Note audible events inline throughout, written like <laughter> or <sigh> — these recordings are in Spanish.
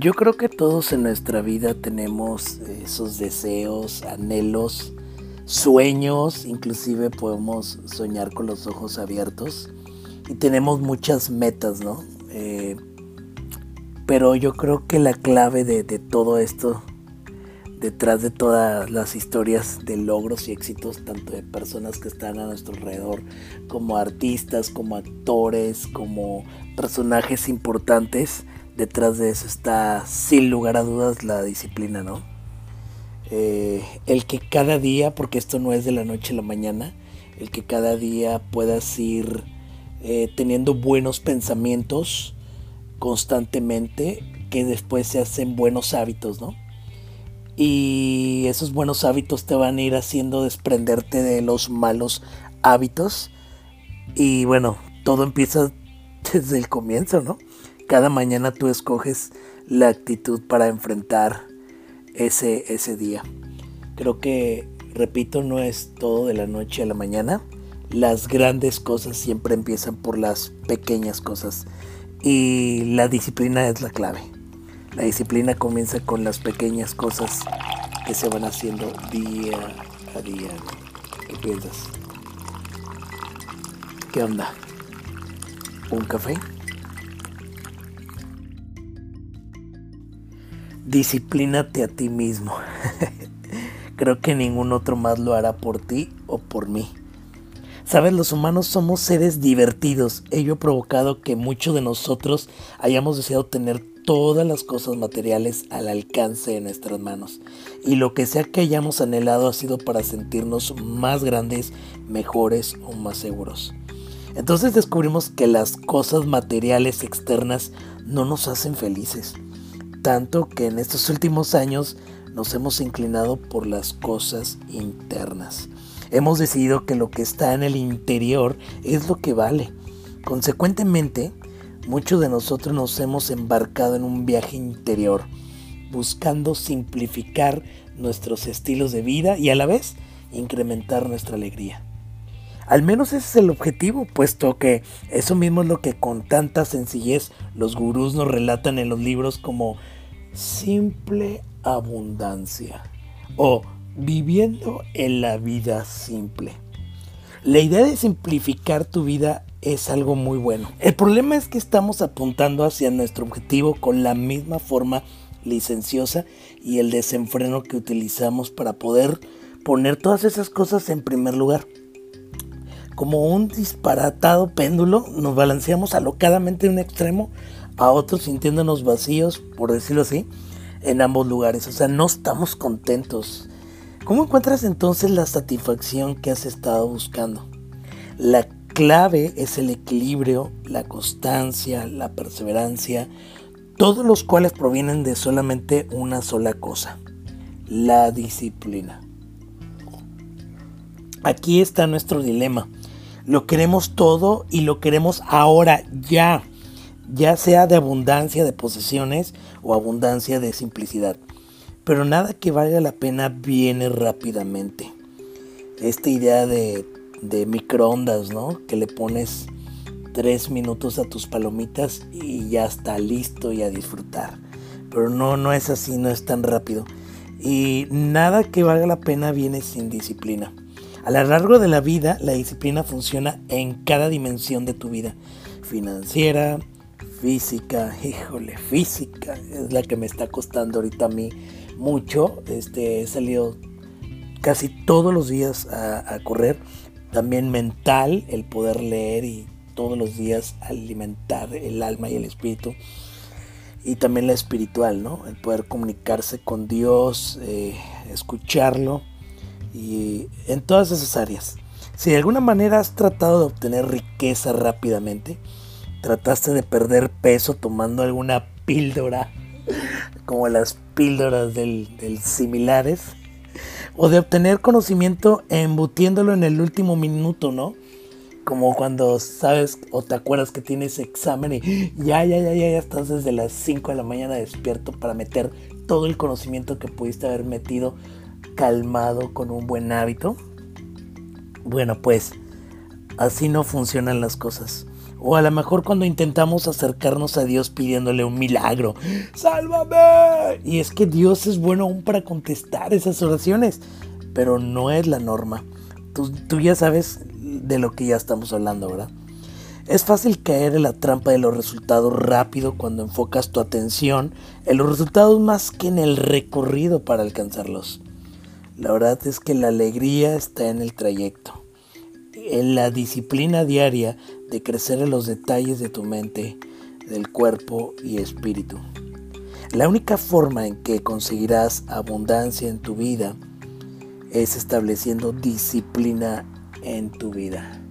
Yo creo que todos en nuestra vida tenemos esos deseos, anhelos, sueños, inclusive podemos soñar con los ojos abiertos y tenemos muchas metas, ¿no? Eh, pero yo creo que la clave de, de, todo esto, detrás de todas las historias de logros y éxitos, tanto de personas que están a nuestro alrededor, como artistas, como actores, como personajes importantes, detrás de eso está sin lugar a dudas la disciplina, ¿no? Eh, el que cada día, porque esto no es de la noche a la mañana, el que cada día puedas ir eh, teniendo buenos pensamientos constantemente que después se hacen buenos hábitos, ¿no? Y esos buenos hábitos te van a ir haciendo desprenderte de los malos hábitos. Y bueno, todo empieza <laughs> desde el comienzo, ¿no? Cada mañana tú escoges la actitud para enfrentar ese, ese día. Creo que, repito, no es todo de la noche a la mañana. Las grandes cosas siempre empiezan por las pequeñas cosas y la disciplina es la clave. La disciplina comienza con las pequeñas cosas que se van haciendo día a día. ¿Qué piensas? ¿Qué onda? ¿Un café? Disciplínate a ti mismo. <laughs> Creo que ningún otro más lo hará por ti o por mí. Sabes, los humanos somos seres divertidos. Ello ha provocado que muchos de nosotros hayamos deseado tener todas las cosas materiales al alcance de nuestras manos. Y lo que sea que hayamos anhelado ha sido para sentirnos más grandes, mejores o más seguros. Entonces descubrimos que las cosas materiales externas no nos hacen felices tanto que en estos últimos años nos hemos inclinado por las cosas internas. Hemos decidido que lo que está en el interior es lo que vale. Consecuentemente, muchos de nosotros nos hemos embarcado en un viaje interior, buscando simplificar nuestros estilos de vida y a la vez incrementar nuestra alegría. Al menos ese es el objetivo, puesto que eso mismo es lo que con tanta sencillez los gurús nos relatan en los libros como simple abundancia o viviendo en la vida simple. La idea de simplificar tu vida es algo muy bueno. El problema es que estamos apuntando hacia nuestro objetivo con la misma forma licenciosa y el desenfreno que utilizamos para poder poner todas esas cosas en primer lugar como un disparatado péndulo, nos balanceamos alocadamente de un extremo a otro sintiéndonos vacíos, por decirlo así, en ambos lugares. O sea, no estamos contentos. ¿Cómo encuentras entonces la satisfacción que has estado buscando? La clave es el equilibrio, la constancia, la perseverancia, todos los cuales provienen de solamente una sola cosa, la disciplina. Aquí está nuestro dilema. Lo queremos todo y lo queremos ahora, ya. Ya sea de abundancia de posesiones o abundancia de simplicidad. Pero nada que valga la pena viene rápidamente. Esta idea de, de microondas, ¿no? Que le pones tres minutos a tus palomitas y ya está listo y a disfrutar. Pero no, no es así, no es tan rápido. Y nada que valga la pena viene sin disciplina. A lo largo de la vida, la disciplina funciona en cada dimensión de tu vida. Financiera, física, híjole, física es la que me está costando ahorita a mí mucho. Este, he salido casi todos los días a, correr. También mental, el poder leer y todos los días alimentar el alma y el espíritu y también la espiritual, ¿no? El poder comunicarse con Dios, eh, escucharlo y en todas esas áreas. Si de alguna manera has tratado de obtener riqueza rápidamente, trataste de perder peso tomando alguna píldora, <laughs> como las píldoras del, similares, o de obtener conocimiento embutiéndolo en el último minuto, ¿no? Como cuando sabes o te acuerdas que tienes examen y ya, ya, ya, ya, ya estás desde las 5 de la mañana despierto para meter todo el conocimiento que pudiste haber metido calmado con un buen hábito? Bueno, pues Así no funcionan las cosas. O a lo mejor cuando intentamos acercarnos a Dios pidiéndole un milagro, ¡sálvame! Y es que Dios es bueno aún para contestar esas oraciones, pero no es la norma. Tú, ya sabes de lo que ya estamos hablando, ¿verdad? Es fácil caer en la trampa de los resultados rápido cuando enfocas tu atención en los resultados más que en el recorrido para alcanzarlos. La verdad es que la alegría está en el trayecto, en la disciplina diaria de crecer en los detalles de tu mente, del cuerpo y espíritu. La única forma en que conseguirás abundancia en tu vida es estableciendo disciplina en tu vida.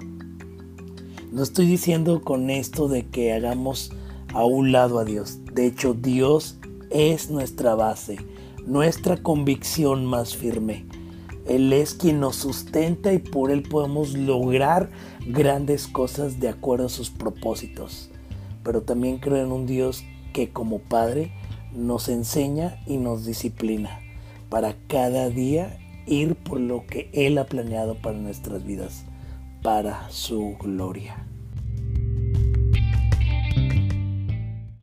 No estoy diciendo con esto de que hagamos a un lado a Dios. De hecho, Dios es nuestra base, nuestra convicción más firme. Él es quien nos sustenta y por Él podemos lograr grandes cosas de acuerdo a sus propósitos. Pero también creo en un Dios que como Padre nos enseña y nos disciplina para cada día ir por lo que Él ha planeado para nuestras vidas, para su gloria.